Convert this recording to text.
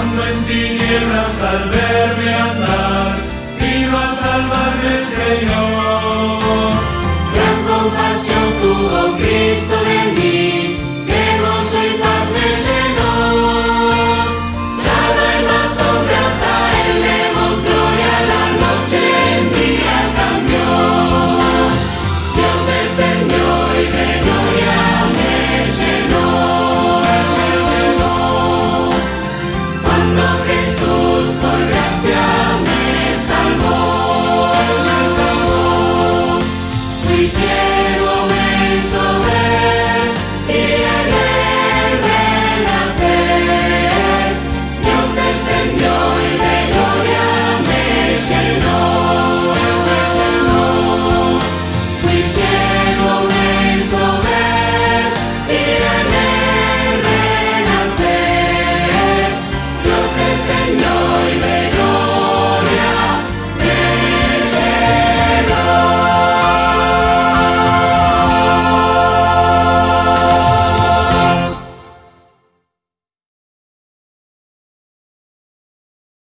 en tinieblas al verme andar, vino a salvarme Señor.